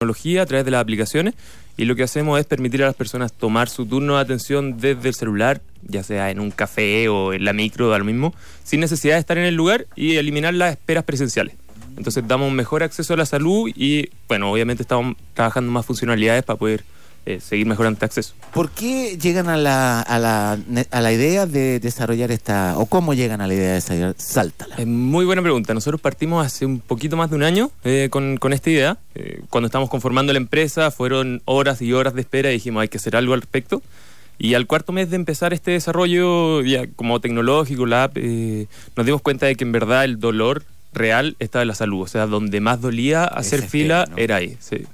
tecnología a través de las aplicaciones y lo que hacemos es permitir a las personas tomar su turno de atención desde el celular, ya sea en un café o en la micro, da lo mismo, sin necesidad de estar en el lugar y eliminar las esperas presenciales. Entonces damos un mejor acceso a la salud y, bueno, obviamente estamos trabajando más funcionalidades para poder eh, seguir mejorando este acceso. ¿Por qué llegan a la, a, la, a la idea de desarrollar esta, o cómo llegan a la idea de desarrollar Sáltala? Es muy buena pregunta. Nosotros partimos hace un poquito más de un año eh, con, con, esta idea. Eh, cuando estábamos conformando la empresa fueron horas y horas de espera y dijimos hay que hacer algo al respecto. Y al cuarto mes de empezar este desarrollo ya como tecnológico, la app, nos dimos cuenta de que en verdad el dolor real estaba en la salud. O sea, donde más dolía hacer fila ¿no? era ahí. Sí.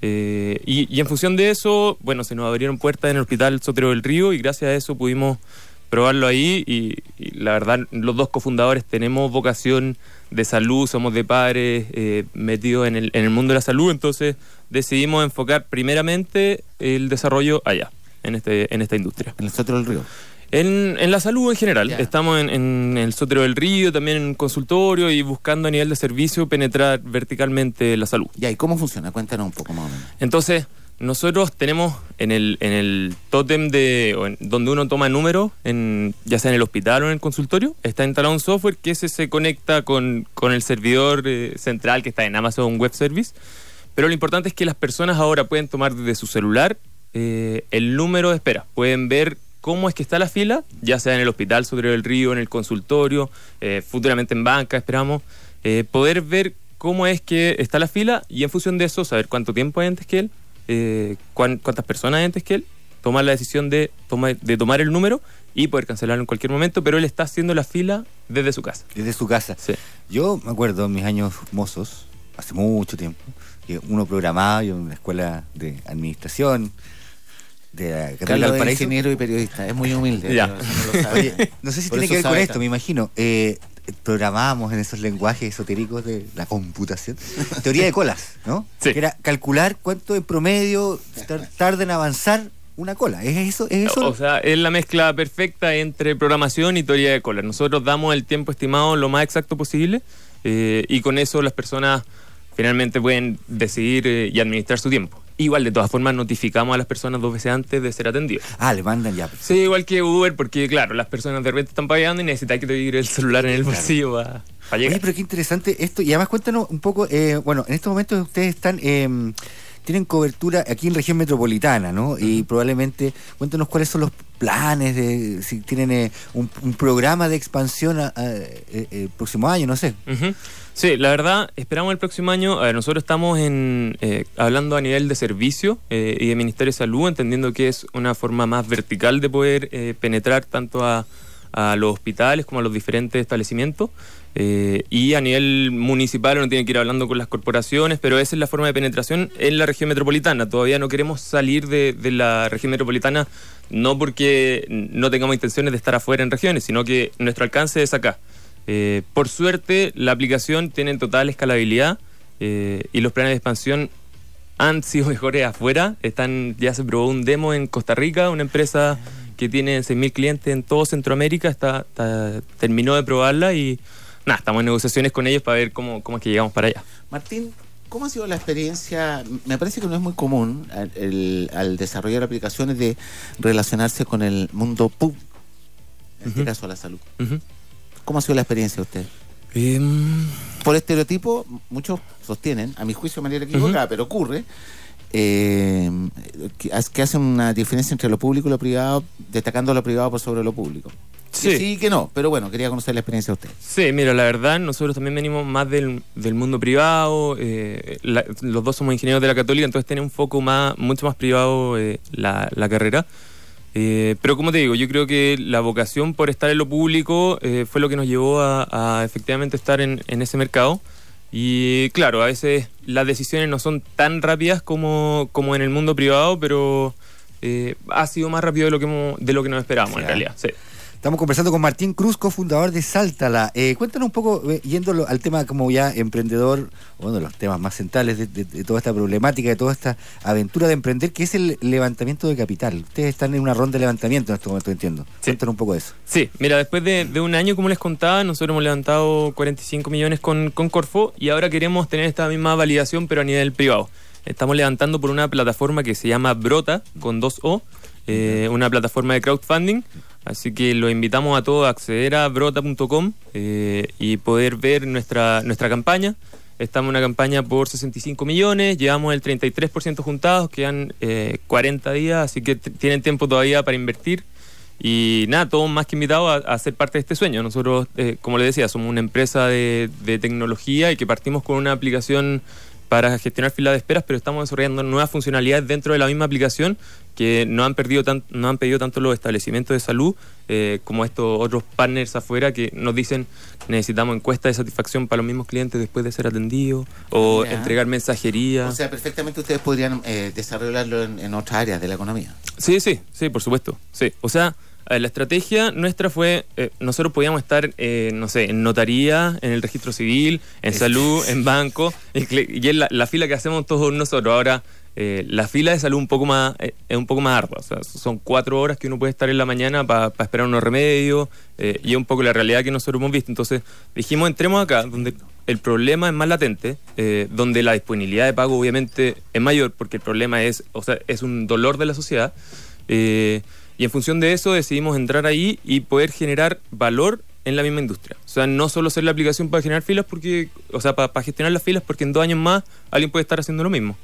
Eh, y, en función de eso, bueno, se nos abrieron puertas en el Hospital Sotero del Río y gracias a eso pudimos probarlo ahí y, y la verdad los dos cofundadores tenemos vocación de salud, somos de padres eh, metidos en el, en el mundo de la salud, entonces decidimos enfocar primeramente el desarrollo allá, en, este, en esta industria. En el Sotero del Río. En, en, la salud en general. Yeah. Estamos en, en, el Sotero del Río, también en consultorio y buscando a nivel de servicio penetrar verticalmente la salud. Ya, ¿y cómo funciona? Cuéntanos un poco más o menos. Entonces, nosotros tenemos en el, en el tótem de en, donde uno toma números, en, ya sea en el hospital o en el consultorio, está instalado un software que ese se conecta con, con el servidor eh, central que está en Amazon Web Service. Pero lo importante es que las personas ahora pueden tomar desde su celular eh, el número de espera. Pueden ver cómo es que está la fila, ya sea en el hospital Sotero del Río, en el consultorio, eh, futuramente en banca, esperamos, eh, poder ver cómo es que está la fila y en función de eso saber cuánto tiempo hay antes que él, eh, cuán, cuántas personas hay antes que él, tomar la decisión de, toma, de tomar el número y poder cancelarlo en cualquier momento, pero él está haciendo la fila desde su casa. Desde su casa. Sí. Yo me acuerdo en mis años mozos, hace mucho tiempo, que uno programaba, yo en una escuela de administración, de la ingeniero y periodista, es muy humilde. Ya. No, Oye, no sé si tiene que ver con esto, me imagino. Eh, programábamos en esos lenguajes esotéricos de la computación teoría de colas, ¿no? Sí. Que era calcular cuánto en promedio tarda en avanzar una cola. ¿Es eso? ¿Es eso? O sea, es la mezcla perfecta entre programación y teoría de colas. Nosotros damos el tiempo estimado lo más exacto posible eh, y con eso las personas finalmente pueden decidir eh, y administrar su tiempo. Igual, de todas formas, notificamos a las personas dos veces antes de ser atendidos. Ah, le mandan ya. Sí, igual que Uber, porque claro, las personas de repente están pagando y necesitan que te llegue el celular en el bolsillo claro. para, para llegar. Oye, pero qué interesante esto. Y además cuéntanos un poco, eh, bueno, en estos momentos ustedes están... Eh, tienen cobertura aquí en región metropolitana, ¿no? Y probablemente cuéntanos cuáles son los planes, de, si tienen eh, un, un, programa de expansión a, a, eh, el próximo año, no sé. Uh -huh. Sí, la verdad, esperamos el próximo año. A ver, nosotros estamos en, eh, hablando a nivel de servicio eh, y de Ministerio de Salud, entendiendo que es una forma más vertical de poder eh, penetrar tanto a, a, los hospitales como a los diferentes establecimientos. Eh, y a nivel municipal uno tiene que ir hablando con las corporaciones, pero esa es la forma de penetración en la región metropolitana. Todavía no queremos salir de, de la región metropolitana, no porque no tengamos intenciones de estar afuera en regiones, sino que nuestro alcance es acá. Eh, por suerte, la aplicación tiene total escalabilidad eh, y los planes de expansión han sido mejores afuera. Están, ya se probó un demo en Costa Rica, una empresa que tiene 6.000 clientes en todo Centroamérica, está, está, terminó de probarla y nada, estamos en negociaciones con ellos para ver cómo, cómo es que llegamos para allá. Martín, ¿cómo ha sido la experiencia? Me parece que no es muy común al, el, al desarrollar aplicaciones de relacionarse con el mundo pub, en este uh -huh. caso la salud. Uh -huh. ¿Cómo ha sido la experiencia de usted? Um... Por estereotipo, muchos sostienen, a mi juicio de manera equivocada, uh -huh. pero ocurre, eh, que, hacen una diferencia entre lo público y lo privado, destacando lo privado por sobre lo público. Sí. Que sí, que no, pero bueno, quería conocer la experiencia de usted. Sí, mira, la verdad, nosotros también venimos más del, del mundo privado, eh, la, los dos somos ingenieros de la católica, entonces tiene un foco más, mucho más privado eh, la, la, carrera. Eh, pero como te digo, yo creo que la vocación por estar en lo público fue lo que nos llevó a, a efectivamente estar en, en, ese mercado. Y claro, a veces las decisiones no son tan rápidas como, como en el mundo privado, pero eh, ha sido más rápido de lo que, hemos, de lo que nos esperábamos sí, en realidad. Sí. Estamos conversando con Martín Cruz, cofundador de Sáltala. Eh, cuéntanos un poco, eh, yendo al tema como ya emprendedor, uno de los temas más centrales de, de, de, toda esta problemática, de toda esta aventura de emprender, que es el levantamiento de capital. Ustedes están en una ronda de levantamiento en este momento, entiendo. Sí. Cuéntanos un poco de eso. Sí, mira, después de, de, un año, como les contaba, nosotros hemos levantado 45 millones con, con Corfo y ahora queremos tener esta misma validación, pero a nivel privado. estamos levantando por una plataforma que se llama Brota, con dos O, eh, una plataforma de crowdfunding. Así que lo invitamos a todos a acceder a brota.com eh, y poder ver nuestra, nuestra campaña. Estamos en una campaña por 65 millones, llevamos el 33% juntados, quedan 40 días, así que tienen tiempo todavía para invertir. Y nada, todos más que invitados a, ser parte de este sueño. Nosotros, eh, como les decía, somos una empresa de, tecnología y que partimos con una aplicación para gestionar filas de esperas, pero estamos desarrollando nuevas funcionalidades dentro de la misma aplicación que no han, perdido no han pedido tanto los establecimientos de salud eh, como estos otros partners afuera que nos dicen necesitamos encuestas de satisfacción para los mismos clientes después de ser atendidos o entregar mensajería. O sea, perfectamente ustedes podrían eh, desarrollarlo en, en otras áreas de la economía. Sí, sí, sí, por supuesto. Sí, o sea la estrategia nuestra fue, eh, nosotros podíamos estar, eh, no sé, en notaría, en el registro civil, en salud, en banco, y, en la, fila que hacemos todos nosotros. Ahora, eh, la fila de salud un poco más, es un poco más ardua. O sea, son cuatro horas que uno puede estar en la mañana para esperar unos remedios, y es un poco la realidad que nosotros hemos visto. Entonces, dijimos, entremos acá, donde el problema es más latente, donde la disponibilidad de pago obviamente es mayor, porque el problema es, o sea, es un dolor de la sociedad. Y en función de eso decidimos entrar ahí y poder generar valor en la misma industria. O sea, no solo ser la aplicación para generar filas, porque, o sea, para, gestionar las filas, porque en dos años más alguien puede estar haciendo lo mismo.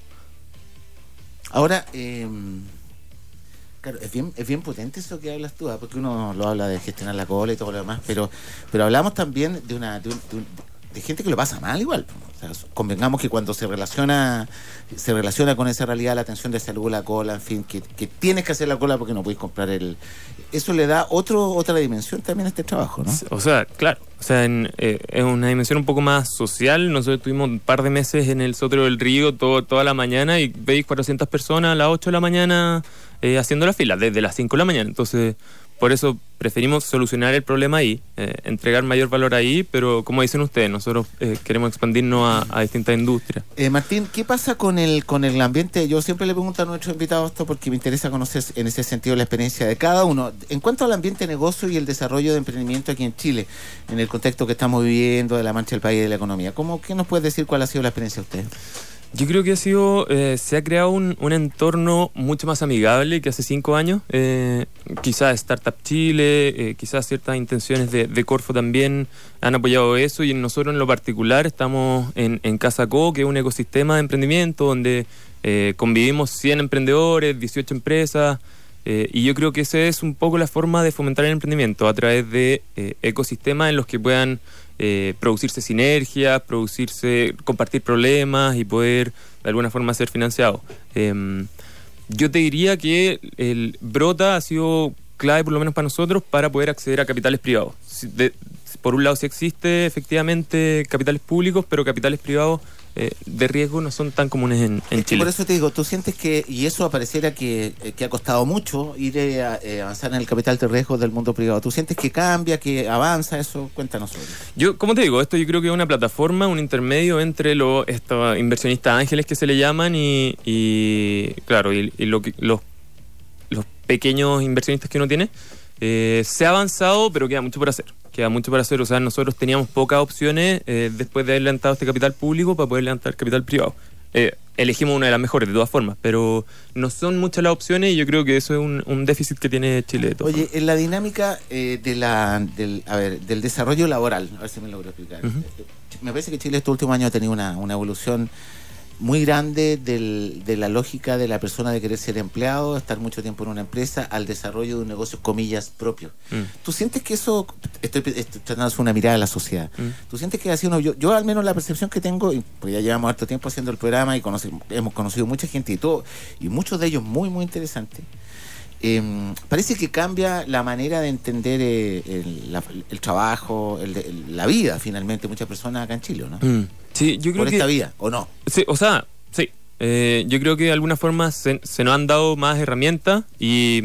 Ahora, em, claro, es bien, es bien potente eso que hablas tú, ¿ah? porque uno lo habla de gestionar la cola y todo lo demás, pero, pero hablamos también de una, de de gente que lo pasa mal igual. Convengamos que cuando se relaciona se relaciona con esa realidad la atención de salud, la cola, en fin, que, tienes que hacer la cola porque no puedes comprar el... Eso le da otro otra dimensión también a este trabajo, ¿no? O sea, claro, o sea, eh, es una dimensión un poco más social. Nosotros tuvimos un par de meses en el Sotero del Río todo, toda la mañana y veis 400 personas a las 8 de la mañana eh, haciendo la fila, desde las 5 de la mañana. Entonces por eso preferimos solucionar el problema ahí, eh, entregar mayor valor ahí, pero como dicen ustedes, nosotros eh, queremos expandirnos a, distintas industrias. Eh, Martín, ¿qué pasa con el con el ambiente? Yo siempre le pregunto a nuestros invitados esto porque me interesa conocer en ese sentido la experiencia de cada uno. En cuanto al ambiente de negocio y el desarrollo de emprendimiento aquí en Chile, en el contexto que estamos viviendo de la mancha del país y de la economía, ¿cómo, ¿qué nos puede decir cuál ha sido la experiencia de ustedes? Yo creo que ha sido, eh, se ha creado un, entorno mucho más amigable que hace cinco años. Eh, quizás Startup Chile, eh, quizás ciertas intenciones de, Corfo también han apoyado eso y nosotros en lo particular estamos en, Casa Co, que es un ecosistema de emprendimiento donde convivimos 100 emprendedores, 18 empresas. y yo creo que esa es un poco la forma de fomentar el emprendimiento a través de ecosistemas en los que puedan eh, producirse sinergias, producirse, compartir problemas y poder de alguna forma ser financiado. Em, yo te diría que el Brota ha sido clave, por lo menos para nosotros, para poder acceder a capitales privados. por un lado, sí existe efectivamente capitales públicos, pero capitales privados eh, de riesgo no son tan comunes en, Chile. Por eso te digo, tú sientes que, y eso apareciera que, eh, que ha costado mucho ir eh, a avanzar en el capital de riesgo del mundo privado. ¿Tú sientes que cambia, que avanza eso? Cuéntanos sobre eso. Yo, como te digo, esto yo creo que es una plataforma, un intermedio entre los estos inversionistas ángeles que se le llaman y, claro, y, lo los, los pequeños inversionistas que uno tiene. se ha avanzado, pero queda mucho por hacer queda mucho para hacer. O sea, nosotros teníamos pocas opciones eh, después de haber levantado este capital público para poder levantar capital privado. Eh, elegimos una de las mejores, de todas formas, pero no son muchas las opciones y yo creo que eso es un, déficit que tiene Chile. Oye, en la dinámica eh, de la, del, a ver, del desarrollo laboral, a ver si me logro explicar. Me parece que Chile este último año ha tenido una, una evolución muy grande de la lógica de la persona de querer ser empleado, estar mucho tiempo en una empresa, al desarrollo de un negocio, comillas, propio. Mm. ¿Tú sientes que eso, estoy, tratando de hacer una mirada a la sociedad, mm. ¿tú sientes que ha sido yo, yo al menos la percepción que tengo, pues ya llevamos harto tiempo haciendo el programa y hemos conocido mucha gente y todo, y muchos de ellos muy, muy interesantes, em, parece que cambia la manera de entender eh, el, trabajo, la vida finalmente, muchas personas acá en Chile, ¿no? Mm. Sí, yo creo por esta vía, ¿o no? Sí, o sea, sí. Eh, yo creo que de alguna forma se, nos han dado más herramientas y,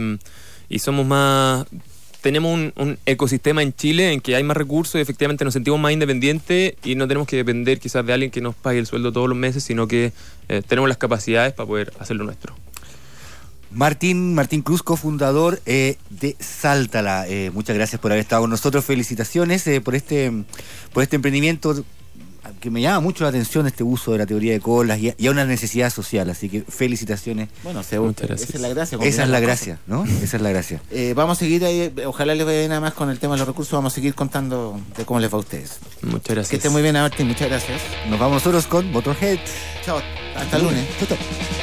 somos más tenemos un, ecosistema en Chile en que hay más recursos y efectivamente nos sentimos más independientes y no tenemos que depender quizás de alguien que nos pague el sueldo todos los meses, sino que eh, tenemos las capacidades para poder hacer lo nuestro. Martín, Martín Cruz, cofundador eh, de Sáltala. muchas gracias por haber estado con nosotros. Felicitaciones por este por este emprendimiento que me llama mucho la atención este uso de la teoría de colas y, y a una necesidad social. Así que felicitaciones. Bueno, se, Muchas esa gracias. es la gracia. Esa es la gracia, ¿no? Esa es la gracia. Eh, vamos a seguir ahí, ojalá les vaya bien nada más con el tema de los recursos, vamos a seguir contando de cómo les va a ustedes. Muchas Que gracias. estén muy bien, Martín, muchas gracias. Nos vamos nosotros con Motorhead. Chao, hasta el lunes. Chau, chau.